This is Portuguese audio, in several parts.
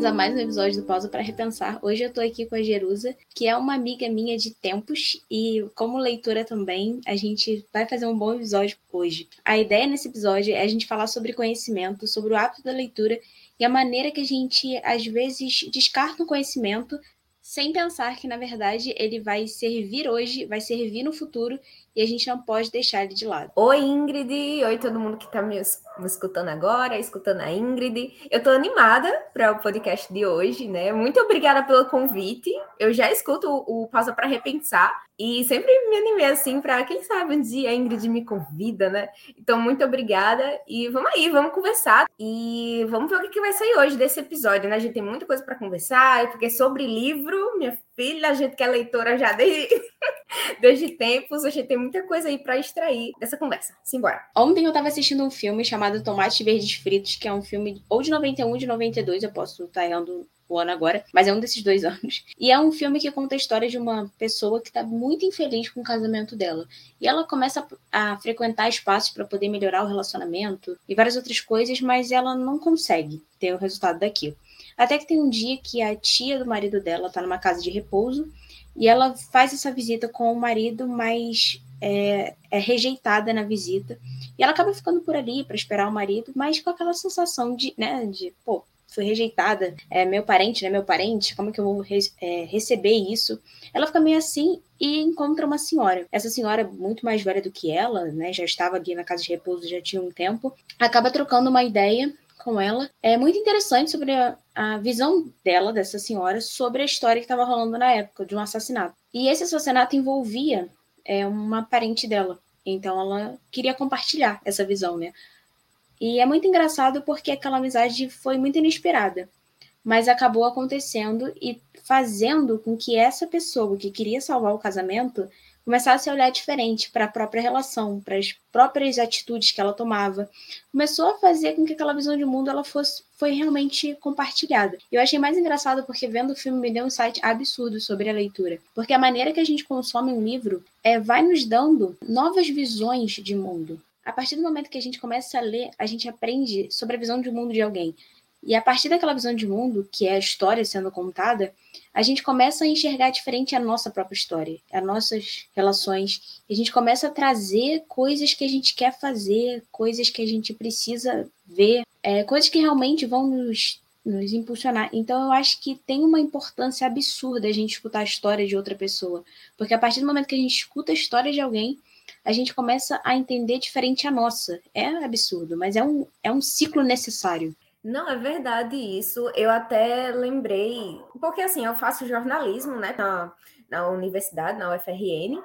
bem-vindos a mais um episódio do Pausa para Repensar. Hoje eu tô aqui com a Jerusa, que é uma amiga minha de tempos e como leitora também, a gente vai fazer um bom episódio hoje. A ideia nesse episódio é a gente falar sobre conhecimento, sobre o hábito da leitura e a maneira que a gente às vezes descarta o conhecimento sem pensar que na verdade ele vai servir hoje, vai servir no futuro e a gente não pode deixar ele de lado. Oi, Ingrid! Oi, todo mundo que está me, escutando agora, escutando a Ingrid. Eu estou animada para o podcast de hoje, né? Muito obrigada pelo convite. Eu já escuto o Pausa para Repensar e sempre me animei assim para, quem sabe, um dia a Ingrid me convida, né? Então, muito obrigada e vamos aí, vamos conversar e vamos ver o que vai sair hoje desse episódio, né? A gente tem muita coisa para conversar, porque sobre livro, minha filha, a gente que é leitora já desde, desde tempos, a gente tem muita coisa aí para extrair dessa conversa. Simbora. Ontem eu estava assistindo um filme chamado Tomates Verdes Fritos, que é um filme ou de 91 ou de 92, eu posso estar errando o ano agora, mas é um desses dois anos. E é um filme que conta a história de uma pessoa que está muito infeliz com o casamento dela. E ela começa a frequentar espaços para poder melhorar o relacionamento e várias outras coisas, mas ela não consegue ter o resultado daquilo. Até que tem um dia que a tia do marido dela está numa casa de repouso e ela faz essa visita com o marido, mas é, é rejeitada na visita. E ela acaba ficando por ali para esperar o marido, mas com aquela sensação de, né, de, pô, fui rejeitada, é meu parente, né, meu parente, como que eu vou re é, receber isso? Ela fica meio assim e encontra uma senhora. Essa senhora, muito mais velha do que ela, né, já estava ali na casa de repouso já tinha um tempo, acaba trocando uma ideia com ela. É muito interessante sobre a, a visão dela, dessa senhora, sobre a história que estava rolando na época de um assassinato. E esse assassinato envolvia é, uma parente dela. Então ela queria compartilhar essa visão, né? E é muito engraçado porque aquela amizade foi muito inesperada, mas acabou acontecendo e fazendo com que essa pessoa que queria salvar o casamento começasse a olhar diferente para a própria relação, para as próprias atitudes que ela tomava. Começou a fazer com que aquela visão de mundo ela fosse foi realmente compartilhada. Eu achei mais engraçado porque vendo o filme me deu um insight absurdo sobre a leitura, porque a maneira que a gente consome um livro é vai nos dando novas visões de mundo. A partir do momento que a gente começa a ler, a gente aprende sobre a visão de mundo de alguém. E a partir daquela visão de mundo, que é a história sendo contada, a gente começa a enxergar diferente a nossa própria história, as nossas relações. A gente começa a trazer coisas que a gente quer fazer, coisas que a gente precisa ver, é, coisas que realmente vão nos, nos impulsionar. Então eu acho que tem uma importância absurda a gente escutar a história de outra pessoa. Porque a partir do momento que a gente escuta a história de alguém, a gente começa a entender diferente a nossa. É absurdo, mas é um, é um ciclo necessário. Não, é verdade isso. Eu até lembrei, porque assim, eu faço jornalismo, né, na, na universidade, na UFRN,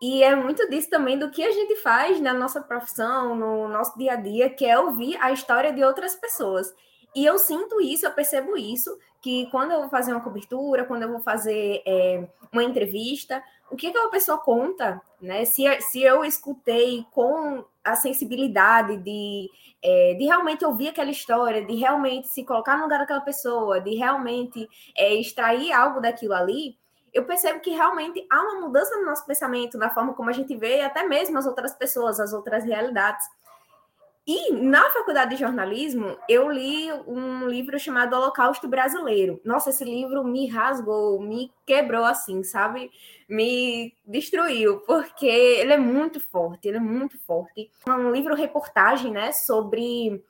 e é muito disso também do que a gente faz na nossa profissão, no nosso dia a dia, que é ouvir a história de outras pessoas. E eu sinto isso, eu percebo isso, que quando eu vou fazer uma cobertura, quando eu vou fazer é, uma entrevista, o que aquela pessoa conta, né? Se, se eu escutei com a sensibilidade de, é, de realmente ouvir aquela história, de realmente se colocar no lugar daquela pessoa, de realmente é, extrair algo daquilo ali, eu percebo que realmente há uma mudança no nosso pensamento, na forma como a gente vê até mesmo as outras pessoas, as outras realidades. E na faculdade de jornalismo, eu li um livro chamado Holocausto Brasileiro. Nossa, esse livro me rasgou, me quebrou assim, sabe? Me destruiu, porque ele é muito forte, ele é muito forte. É um livro reportagem, né, sobre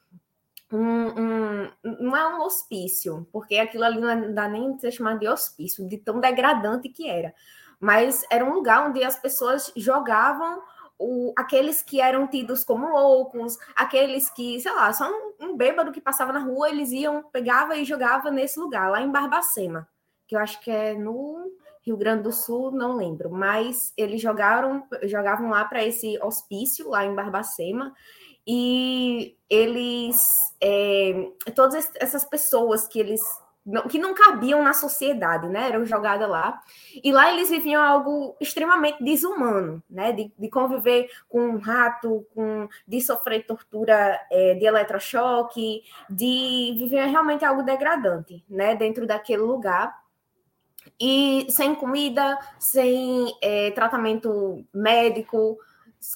um, um, não é um hospício, porque aquilo ali não dá nem ser chamado de hospício, de tão degradante que era. Mas era um lugar onde as pessoas jogavam o, aqueles que eram tidos como loucos, aqueles que, sei lá, só um, um bêbado que passava na rua, eles iam, pegava e jogava nesse lugar, lá em Barbacema, que eu acho que é no Rio Grande do Sul, não lembro, mas eles jogaram, jogavam lá para esse hospício, lá em Barbacema, e eles, é, todas essas pessoas que eles que não cabiam na sociedade, né? Eram jogadas lá. E lá eles viviam algo extremamente desumano, né? De, de conviver com um rato, com, de sofrer tortura é, de eletrochoque, de viver realmente algo degradante, né? Dentro daquele lugar. E sem comida, sem é, tratamento médico,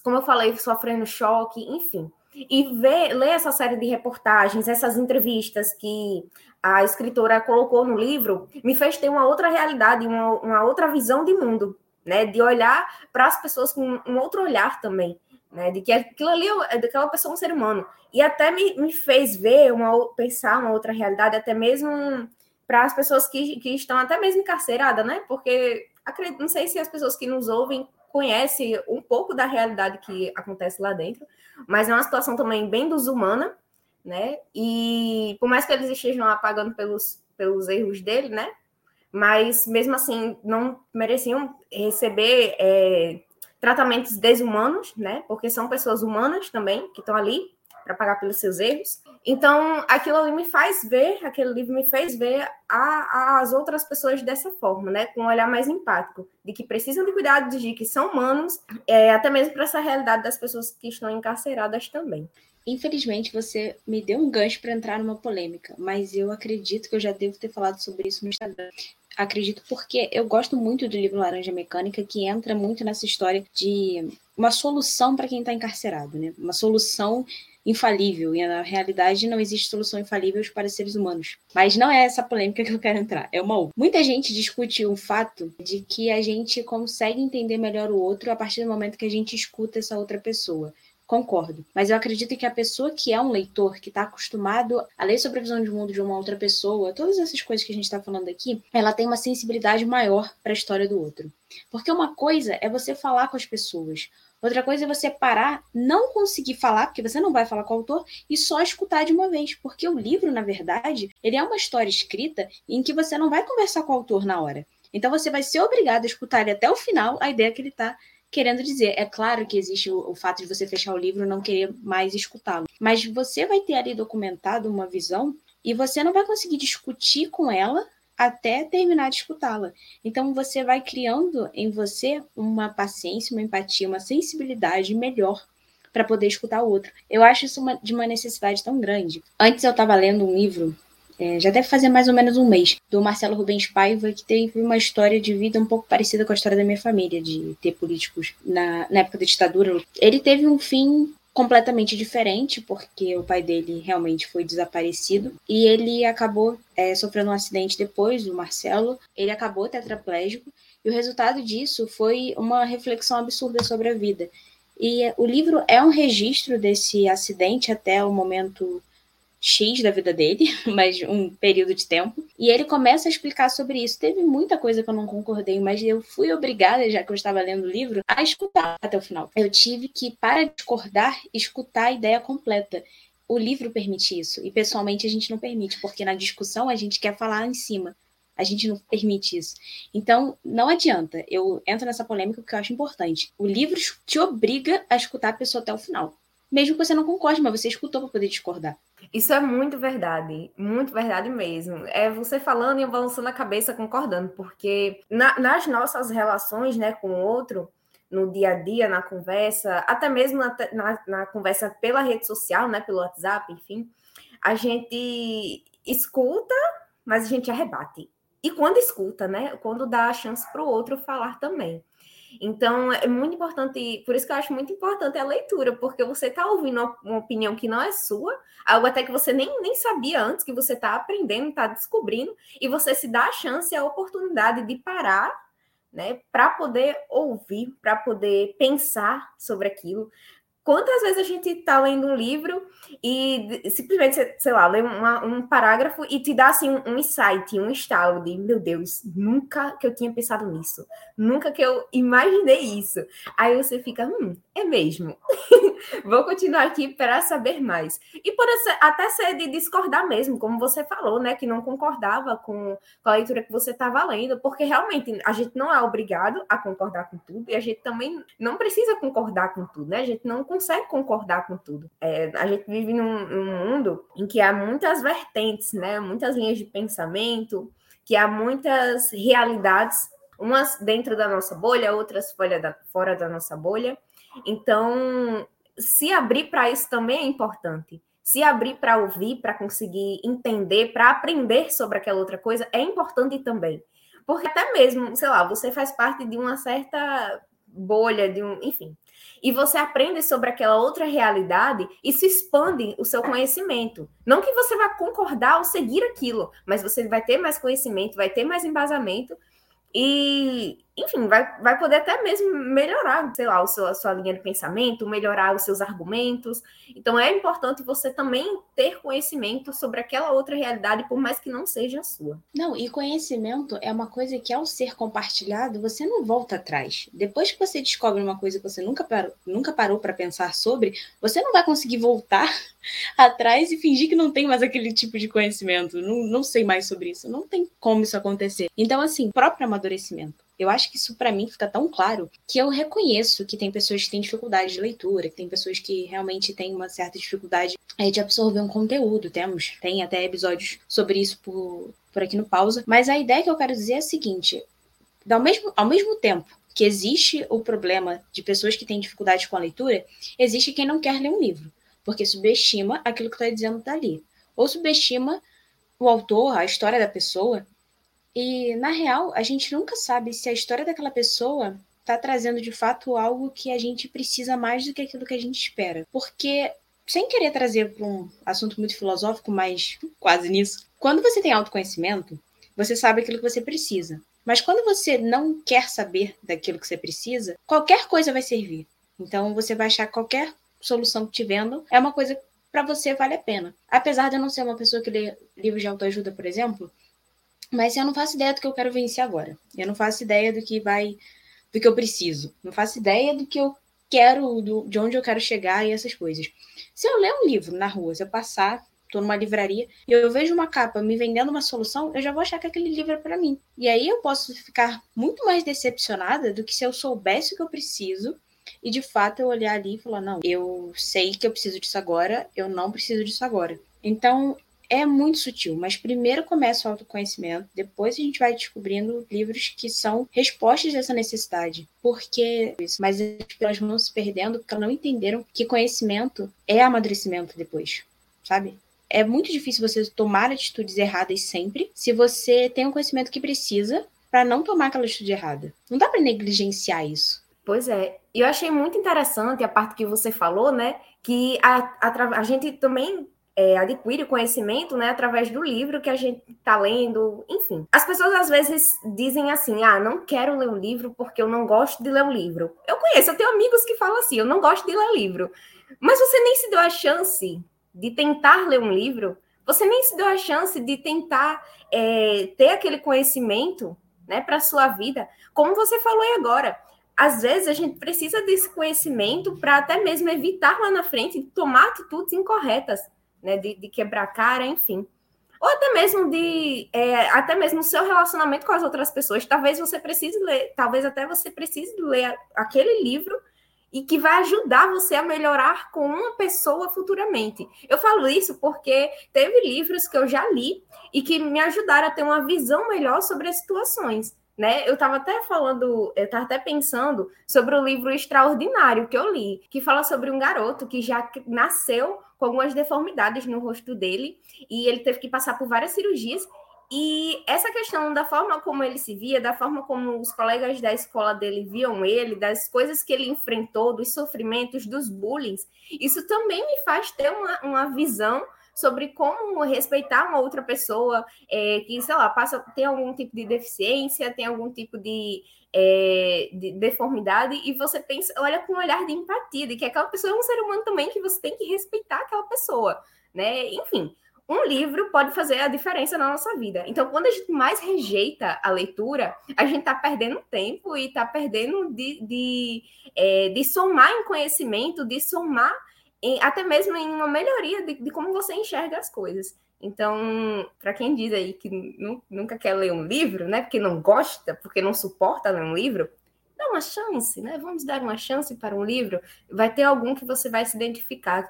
como eu falei, sofrendo choque, enfim. E ver, ler essa série de reportagens, essas entrevistas que a escritora colocou no livro, me fez ter uma outra realidade, uma, uma outra visão de mundo, né? De olhar para as pessoas com um outro olhar também, né? De que aquilo ali é daquela pessoa um ser humano. E até me, me fez ver, uma, pensar uma outra realidade, até mesmo para as pessoas que, que estão até mesmo encarceradas, né? Porque acredito, não sei se as pessoas que nos ouvem conhecem um pouco da realidade que acontece lá dentro, mas é uma situação também bem desumana, né? E por mais que eles estejam apagando pelos, pelos erros dele, né? Mas mesmo assim não mereciam receber é, tratamentos desumanos, né? Porque são pessoas humanas também que estão ali para pagar pelos seus erros. Então, aquilo ali me faz ver, aquele livro me fez ver a, as outras pessoas dessa forma, né? Com um olhar mais empático, de que precisam de cuidados, de que são humanos, é, até mesmo para essa realidade das pessoas que estão encarceradas também. Infelizmente, você me deu um gancho para entrar numa polêmica, mas eu acredito que eu já devo ter falado sobre isso no Instagram. Acredito porque eu gosto muito do livro Laranja Mecânica, que entra muito nessa história de uma solução para quem está encarcerado, né? Uma solução infalível, e na realidade não existe solução infalível para seres humanos. Mas não é essa polêmica que eu quero entrar, é uma outra. Muita gente discute o fato de que a gente consegue entender melhor o outro a partir do momento que a gente escuta essa outra pessoa. Concordo. Mas eu acredito que a pessoa que é um leitor, que está acostumado a ler sobre a visão de mundo de uma outra pessoa, todas essas coisas que a gente está falando aqui, ela tem uma sensibilidade maior para a história do outro. Porque uma coisa é você falar com as pessoas, Outra coisa é você parar, não conseguir falar, porque você não vai falar com o autor, e só escutar de uma vez. Porque o livro, na verdade, ele é uma história escrita em que você não vai conversar com o autor na hora. Então você vai ser obrigado a escutar ele até o final, a ideia que ele está querendo dizer. É claro que existe o, o, fato de você fechar o livro e não querer mais escutá-lo. Mas você vai ter ali documentado uma visão e você não vai conseguir discutir com ela até terminar de escutá-la. Então você vai criando em você uma paciência, uma empatia, uma sensibilidade melhor para poder escutar o outro. Eu acho isso uma, de uma necessidade tão grande. Antes eu estava lendo um livro, é, já deve fazer mais ou menos um mês, do Marcelo Rubens Paiva, que teve uma história de vida um pouco parecida com a história da minha família, de ter políticos na, na época da ditadura. Ele teve um fim completamente diferente, porque o pai dele realmente foi desaparecido e ele acabou é, sofrendo um acidente depois, o Marcelo. Ele acabou tetraplégico e o resultado disso foi uma reflexão absurda sobre a vida. E o livro é um registro desse acidente até o momento X da vida dele, mas um período de tempo. E ele começa a explicar sobre isso. Teve muita coisa que eu não concordei, mas eu fui obrigada, já que eu estava lendo o livro, a escutar até o final. Eu tive que, para discordar, escutar a ideia completa. O livro permite isso, e pessoalmente a gente não permite, porque na discussão a gente quer falar em cima. A gente não permite isso. Então, não adianta. Eu entro nessa polêmica porque eu acho importante. O livro te obriga a escutar a pessoa até o final mesmo que você não concorde, mas você escutou para poder discordar. Isso é muito verdade, muito verdade mesmo. É você falando e eu balançando a cabeça, concordando, porque na, nas nossas relações né, com o outro, no dia a dia, na conversa, até mesmo na, na, na conversa pela rede social, né, pelo WhatsApp, enfim, a gente escuta, mas a gente arrebate. E quando escuta, né? Quando dá a chance para o outro falar também. Então, é muito importante, por isso que eu acho muito importante a leitura, porque você está ouvindo uma, opinião que não é sua, algo até que você nem, nem sabia antes, que você está aprendendo, está descobrindo, e você se dá a chance, a oportunidade de parar, né, para poder ouvir, para poder pensar sobre aquilo, Quantas vezes a gente está lendo um livro e simplesmente, sei lá, lê uma, um parágrafo e te dá assim um, insight, um estalo de meu Deus, nunca que eu tinha pensado nisso, nunca que eu imaginei isso. Aí você fica, hum, é mesmo. Vou continuar aqui para saber mais. E por até ser de discordar mesmo, como você falou, né? Que não concordava com, com a leitura que você estava lendo, porque realmente a gente não é obrigado a concordar com tudo, e a gente também não precisa concordar com tudo, né? A gente não consegue concordar com tudo. É, a gente vive num, num mundo em que há muitas vertentes, né? Muitas linhas de pensamento, que há muitas realidades, umas dentro da nossa bolha, outras fora da, fora da nossa bolha. Então, se abrir para isso também é importante. Se abrir para ouvir, para conseguir entender, para aprender sobre aquela outra coisa é importante também. Porque até mesmo, sei lá, você faz parte de uma certa bolha, de um, enfim, e você aprende sobre aquela outra realidade e se expande o seu conhecimento. Não que você vá concordar ou seguir aquilo, mas você vai ter mais conhecimento, vai ter mais embasamento e, enfim, vai, vai poder até mesmo melhorar, sei lá, o seu, a sua linha de pensamento, melhorar os seus argumentos. Então, é importante você também ter conhecimento sobre aquela outra realidade, por mais que não seja a sua. Não, e conhecimento é uma coisa que, ao ser compartilhado, você não volta atrás. Depois que você descobre uma coisa que você nunca parou, nunca parou para pensar sobre, você não vai conseguir voltar atrás e fingir que não tem mais aquele tipo de conhecimento. Não, não sei mais sobre isso. Não tem como isso acontecer. Então, assim, próprio amadurecimento. Eu acho que isso para mim fica tão claro que eu reconheço que tem pessoas que têm dificuldade de leitura, que tem pessoas que realmente têm uma certa dificuldade é, de absorver um conteúdo. Temos, tem até episódios sobre isso por, por aqui no pausa. Mas a ideia que eu quero dizer é a seguinte: ao mesmo, ao mesmo tempo que existe o problema de pessoas que têm dificuldade com a leitura, existe quem não quer ler um livro porque subestima aquilo que está dizendo dali. Ou subestima o autor, a história da pessoa. E, na real, a gente nunca sabe se a história daquela pessoa está trazendo de fato algo que a gente precisa mais do que aquilo que a gente espera. Porque, sem querer trazer para um assunto muito filosófico, mas quase nisso, quando você tem autoconhecimento, você sabe aquilo que você precisa. Mas quando você não quer saber daquilo que você precisa, qualquer coisa vai servir. Então você vai achar qualquer solução que te vendo, é uma coisa para você vale a pena. Apesar de eu não ser uma pessoa que lê livros de autoajuda, por exemplo, mas eu não faço ideia do que eu quero vencer agora. Eu não faço ideia do que vai, do que eu preciso. Não faço ideia do que eu quero, do, de onde eu quero chegar e essas coisas. Se eu ler um livro na rua, se eu passar, tô numa livraria e eu vejo uma capa me vendendo uma solução, eu já vou achar que aquele livro é para mim. E aí eu posso ficar muito mais decepcionada do que se eu soubesse o que eu preciso e de fato eu olhar ali e falar: não, eu sei que eu preciso disso agora, eu não preciso disso agora. Então é muito sutil, mas primeiro começa o autoconhecimento, depois a gente vai descobrindo livros que são respostas dessa necessidade. Porque mas as pessoas vão se perdendo porque elas não entenderam que conhecimento é amadurecimento depois, sabe? É muito difícil você tomar atitudes erradas sempre se você tem o conhecimento que precisa para não tomar aquela atitude errada. Não dá para negligenciar isso. Pois é. E eu achei muito interessante a parte que você falou, né? Que a, a, a gente também é, adquire o conhecimento, né, através do livro que a gente está lendo, enfim. As pessoas às vezes dizem assim: ah, não quero ler um livro porque eu não gosto de ler um livro. Eu conheço, eu tenho amigos que falam assim: eu não gosto de ler livro. Mas você nem se deu a chance de tentar ler um livro, você nem se deu a chance de tentar é, ter aquele conhecimento né, para a sua vida, como você falou aí agora às vezes a gente precisa desse conhecimento para até mesmo evitar lá na frente tomar atitudes incorretas, né? De, de quebrar cara, enfim. Ou até mesmo de é, até mesmo seu relacionamento com as outras pessoas. Talvez você precise ler, talvez até você precise ler aquele livro e que vai ajudar você a melhorar com uma pessoa futuramente. Eu falo isso porque teve livros que eu já li e que me ajudaram a ter uma visão melhor sobre as situações né? Eu estava até falando, eu estava até pensando sobre o livro Extraordinário que eu li, que fala sobre um garoto que já nasceu com algumas deformidades no rosto dele e ele teve que passar por várias cirurgias. E essa questão da forma como ele se via, da forma como os colegas da escola dele viam ele, das coisas que ele enfrentou, dos sofrimentos, dos bullying, isso também me faz ter uma, uma visão sobre como respeitar uma outra pessoa é, que, sei lá, passa, tem algum tipo de deficiência, tem algum tipo de, é, de deformidade, e você pensa, olha com um olhar de empatia, de que aquela pessoa é um ser humano também, que você tem que respeitar aquela pessoa, né? Enfim, um livro pode fazer a diferença na nossa vida. Então, quando a gente mais rejeita a leitura, a gente está perdendo tempo e está perdendo de, de, é, de somar em conhecimento, de somar em, até mesmo em uma melhoria de, de, como você enxerga as coisas. Então, para quem diz aí que nunca quer ler um livro, né, porque não gosta, porque não suporta ler um livro, dá uma chance, né? Vamos dar uma chance para um livro. Vai ter algum que você vai se identificar,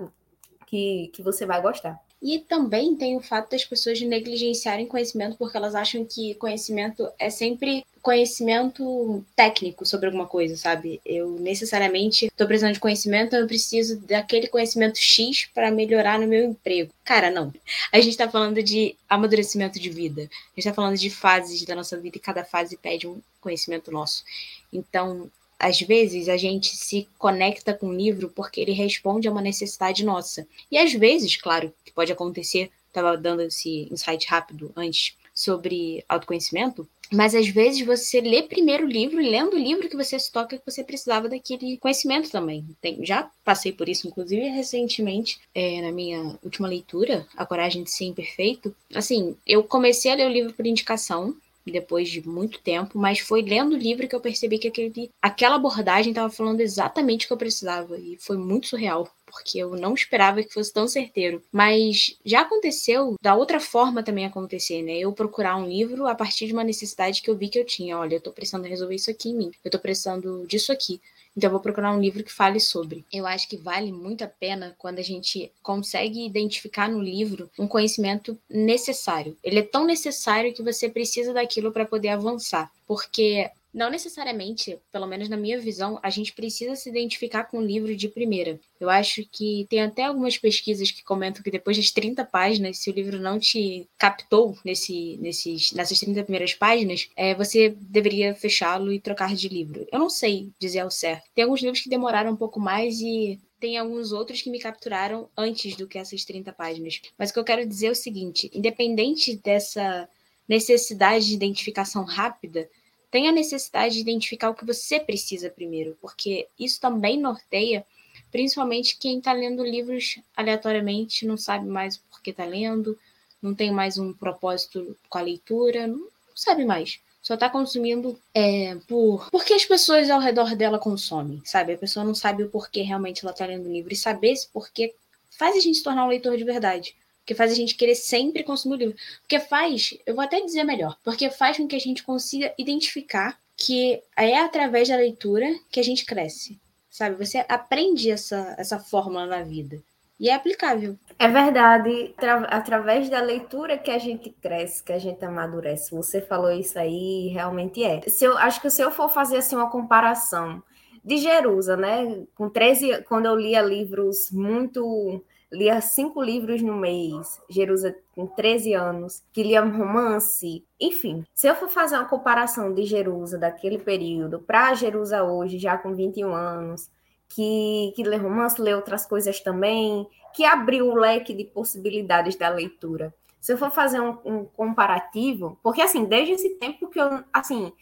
que, que você vai gostar. E também tem o fato das pessoas negligenciarem conhecimento porque elas acham que conhecimento é sempre conhecimento técnico sobre alguma coisa, sabe? Eu necessariamente estou precisando de conhecimento, eu preciso daquele conhecimento X para melhorar no meu emprego. Cara, não. A gente está falando de amadurecimento de vida. A gente está falando de fases da nossa vida e cada fase pede um conhecimento nosso. Então, às vezes a gente se conecta com o livro porque ele responde a uma necessidade nossa. E às vezes, claro, que pode acontecer, estava dando esse insight rápido antes sobre autoconhecimento, mas às vezes você lê primeiro o livro e lendo o livro que você se toca que você precisava daquele conhecimento também. Tem, já passei por isso, inclusive recentemente, é, na minha última leitura, A Coragem de Ser Imperfeito. Assim, eu comecei a ler o livro por indicação, depois de muito tempo, mas foi lendo o livro que eu percebi que aquele, aquela abordagem estava falando exatamente o que eu precisava e foi muito surreal porque eu não esperava que fosse tão certeiro. Mas já aconteceu da outra forma também acontecer, né? Eu procurar um livro a partir de uma necessidade que eu vi que eu tinha. Olha, eu tô precisando resolver isso aqui em mim. Eu tô precisando disso aqui. Então eu vou procurar um livro que fale sobre. Eu acho que vale muito a pena quando a gente consegue identificar no livro um conhecimento necessário. Ele é tão necessário que você precisa daquilo para poder avançar, porque não necessariamente, pelo menos na minha visão, a gente precisa se identificar com o livro de primeira. Eu acho que tem até algumas pesquisas que comentam que depois das 30 páginas, se o livro não te captou nesse, nesses, nessas 30 primeiras páginas, é, você deveria fechá-lo e trocar de livro. Eu não sei dizer ao certo. Tem alguns livros que demoraram um pouco mais e tem alguns outros que me capturaram antes do que essas 30 páginas. Mas o que eu quero dizer é o seguinte: independente dessa necessidade de identificação rápida, tem a necessidade de identificar o que você precisa primeiro, porque isso também norteia principalmente quem está lendo livros aleatoriamente, não sabe mais o porquê está lendo, não tem mais um propósito com a leitura, não sabe mais. Só está consumindo é, por porque as pessoas ao redor dela consomem, sabe? A pessoa não sabe o porquê realmente ela está lendo o livro. E saber esse porquê faz a gente se tornar um leitor de verdade que faz a gente querer sempre consumir o livro. Porque faz, eu vou até dizer melhor, porque faz com que a gente consiga identificar que é através da leitura que a gente cresce. Sabe? Você aprende essa, essa fórmula na vida. E é aplicável. É verdade. através da leitura que a gente cresce, que a gente amadurece. Você falou isso aí, realmente é. Se eu, acho que se eu for fazer assim uma comparação de Jerusa, né? Com 13, quando eu lia livros muito lia cinco livros no mês, Jerusa com 13 anos, que lia romance. Enfim, se eu for fazer uma comparação de Jerusa daquele período para Jerusa hoje, já com 21 anos, que, que lê romance, lê outras coisas também, que abriu o leque de possibilidades da leitura. Se eu for fazer um, um comparativo, porque assim, desde esse tempo que eu, assim,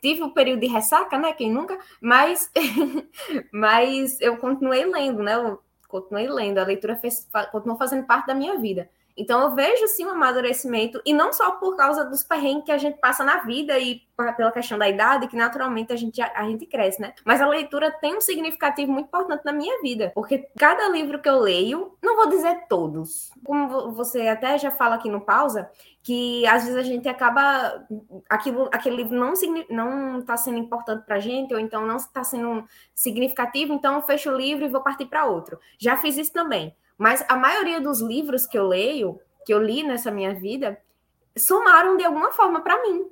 tive o um período de ressaca, né? Quem nunca? Mas, mas eu continuei lendo, né? Eu continuei lendo, a leitura fez, continuou fazendo parte da minha vida. Então eu vejo sim um amadurecimento, e não só por causa dos perrengues que a gente passa na vida e pela questão da idade, que naturalmente a gente, a gente cresce, né? Mas a leitura tem um significativo muito importante na minha vida, porque cada livro que eu leio, não vou dizer todos, como você até já fala aqui no pausa, que às vezes a gente acaba aquilo, aquele livro não não está sendo importante para a gente ou então não está sendo significativo, então eu fecho o livro e vou partir para outro. Já fiz isso também. Mas a maioria dos livros que eu leio, que eu li nessa minha vida, somaram de alguma forma para mim.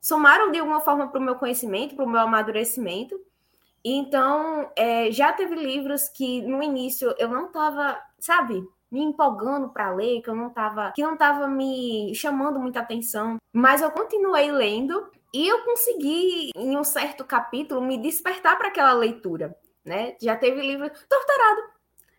Somaram de alguma forma para o meu conhecimento, para o meu amadurecimento. Então, é, já teve livros que no início eu não estava, sabe, me empolgando para ler, que eu não estava, que não estava me chamando muita atenção, mas eu continuei lendo e eu consegui em um certo capítulo me despertar para aquela leitura, né? Já teve livro Torturado,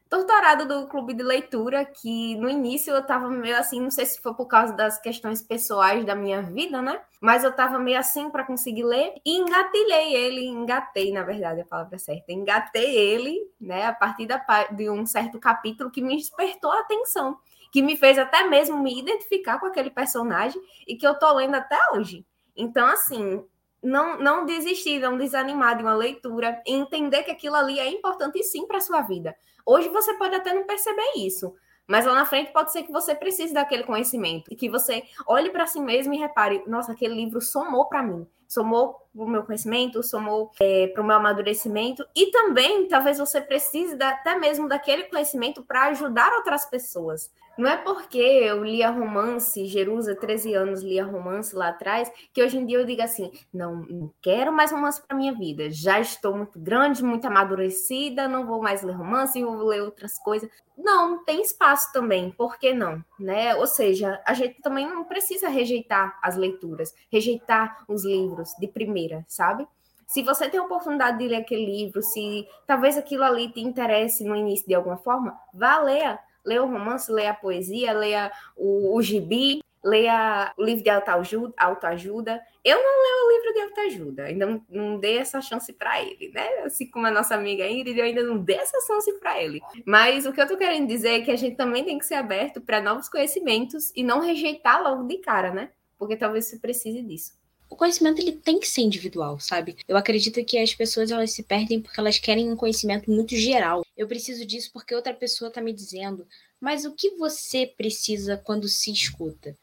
doutorado do clube de leitura, que no início eu tava meio assim, não sei se foi por causa das questões pessoais da minha vida, né? Mas eu tava meio assim para conseguir ler e engatilhei ele, engatei, na verdade, a palavra certa, engatei ele, né, a partir da, de um certo capítulo que me despertou a atenção, que me fez até mesmo me identificar com aquele personagem e que eu tô lendo até hoje. Então, assim, não, não desistir, não desanimar de uma leitura, entender que aquilo ali é importante sim para a sua vida. Hoje você pode até não perceber isso, mas lá na frente pode ser que você precise daquele conhecimento e que você olhe para si mesmo e repare: nossa, aquele livro somou para mim, somou para o meu conhecimento, somou é, para o meu amadurecimento e também talvez você precise da, até mesmo daquele conhecimento para ajudar outras pessoas. Não é porque eu lia romance, Jerusa, 13 anos, lia romance lá atrás, que hoje em dia eu digo assim: não, não quero mais romance para minha vida. Já estou muito grande, muito amadurecida, não vou mais ler romance, vou ler outras coisas. Não, tem espaço também, por que não? Né? Ou seja, a gente também não precisa rejeitar as leituras, rejeitar os livros de primeira, sabe? Se você tem a oportunidade de ler aquele livro, se talvez aquilo ali te interesse no início de alguma forma, vá ler. Leia o romance, leia a poesia, leia o, o gibi, leia o livro de autoajuda. Eu não leio o livro de autoajuda, ainda não, não dei essa chance para ele, né? Assim como a nossa amiga Ingrid, eu ainda não dei essa chance para ele. Mas o que eu tô querendo dizer é que a gente também tem que ser aberto para novos conhecimentos e não rejeitar logo de cara, né? Porque talvez você precise disso o conhecimento ele tem que ser individual, sabe? Eu acredito que as pessoas elas se perdem porque elas querem um conhecimento muito geral. Eu preciso disso porque outra pessoa está me dizendo. Mas o que você precisa quando se escuta?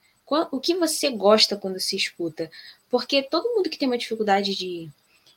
O que você gosta quando se escuta? Porque todo mundo que tem uma dificuldade de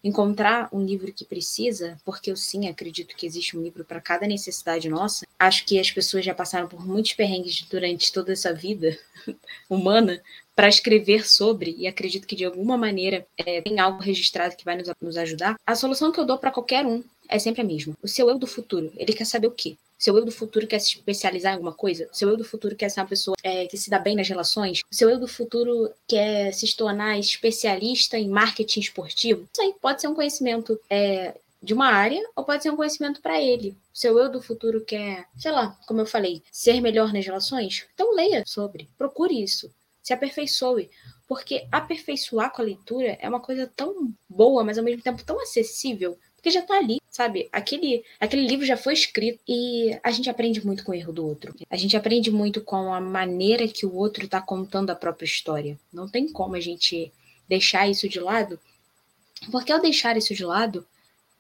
encontrar um livro que precisa, porque eu sim acredito que existe um livro para cada necessidade nossa. Acho que as pessoas já passaram por muitos perrengues durante toda essa vida humana para escrever sobre, e acredito que de alguma maneira é, tem algo registrado que vai nos, nos ajudar. A solução que eu dou para qualquer um é sempre a mesma. O seu eu do futuro, ele quer saber o quê? Seu eu do futuro quer se especializar em alguma coisa? Seu eu do futuro quer ser uma pessoa é, que se dá bem nas relações? Seu eu do futuro quer se tornar especialista em marketing esportivo? Isso aí pode ser um conhecimento é, de uma área ou pode ser um conhecimento para ele. Seu eu do futuro quer, sei lá, como eu falei, ser melhor nas relações? Então leia sobre, procure isso, se aperfeiçoe. Porque aperfeiçoar com a leitura é uma coisa tão boa, mas ao mesmo tempo tão acessível porque já tá ali, sabe? Aquele, aquele livro já foi escrito e a gente aprende muito com o erro do outro. A gente aprende muito com a maneira que o outro tá contando a própria história. Não tem como a gente deixar isso de lado, porque ao deixar isso de lado,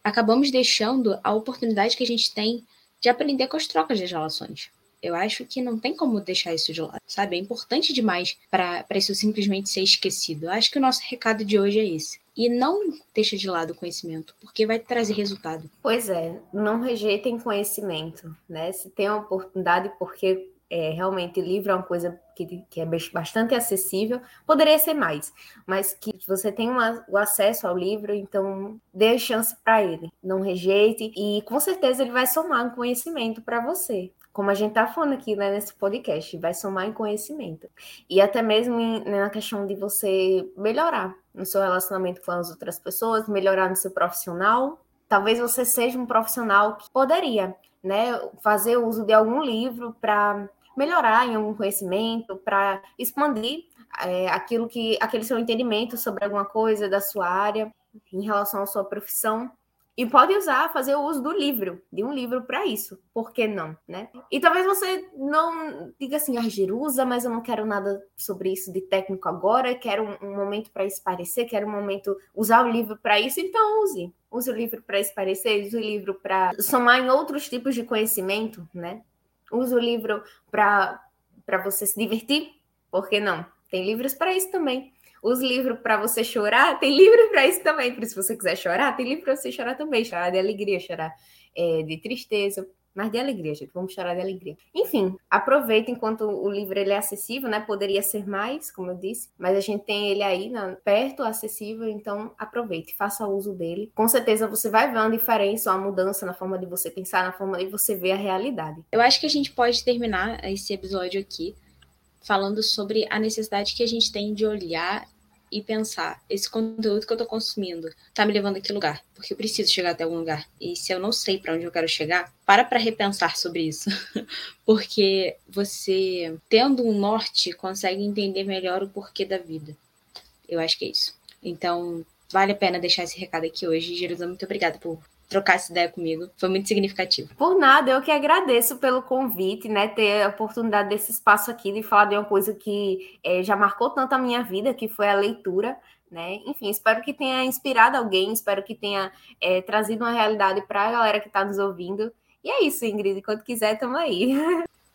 acabamos deixando a oportunidade que a gente tem de aprender com as trocas das relações. Eu acho que não tem como deixar isso de lado, sabe? É importante demais para isso simplesmente ser esquecido. Eu acho que o nosso recado de hoje é esse. E não deixa de lado o conhecimento, porque vai trazer resultado. Pois é, não rejeitem conhecimento, né? Se tem a oportunidade, porque é, realmente livro é uma coisa que, que, é bastante acessível, poderia ser mais, mas que você tem uma, o acesso ao livro, então dê chance para ele, não rejeite, e com certeza ele vai somar um conhecimento para você como a gente está falando aqui né, nesse podcast, vai somar em conhecimento. E até mesmo em, né, na questão de você melhorar no seu relacionamento com as outras pessoas, melhorar no seu profissional. Talvez você seja um profissional que poderia né, fazer uso de algum livro para melhorar em algum conhecimento, para expandir é, aquilo que aquele seu entendimento sobre alguma coisa da sua área em relação à sua profissão. E pode usar, fazer o uso do livro, de um livro para isso. Por que não, né? E talvez você não diga assim, ah, Jerusa, mas eu não quero nada sobre isso de técnico agora, quero um, um momento para esparecer, quero um momento usar o livro para isso, então use. Use o livro para esparecer, use o livro para somar em outros tipos de conhecimento, né? Use o livro para você se divertir, por que não? Tem livros para isso também. Os livros para você chorar, tem livro para isso também. Por se você quiser chorar, tem livro para você chorar também. Chorar de alegria, chorar é, de tristeza, mas de alegria, gente. Vamos chorar de alegria. Enfim, aproveita enquanto o livro ele é acessível, né? Poderia ser mais, como eu disse, mas a gente tem ele aí perto, acessível, então aproveite, faça uso dele. Com certeza você vai ver uma diferença, uma mudança na forma de você pensar, na forma de você ver a realidade. Eu acho que a gente pode terminar esse episódio aqui falando sobre a necessidade que a gente tem de olhar e pensar: esse conteúdo que eu estou consumindo está me levando a que lugar? Porque eu preciso chegar até algum lugar. E se eu não sei para onde eu quero chegar, para para repensar sobre isso. Porque você, tendo um norte, consegue entender melhor o porquê da vida. Eu acho que é isso. Então, vale a pena deixar esse recado aqui hoje. Jerusalém, muito obrigada por trocar essa ideia comigo. Foi muito significativo. Por nada, eu que agradeço pelo convite, né? Ter a oportunidade desse espaço aqui de falar de uma coisa que é, já marcou tanto a minha vida, que foi a leitura. Né? Enfim, espero que tenha inspirado alguém, espero que tenha é, trazido uma realidade para a galera que está nos ouvindo. E é isso, Ingrid. Quando quiser, tamo aí.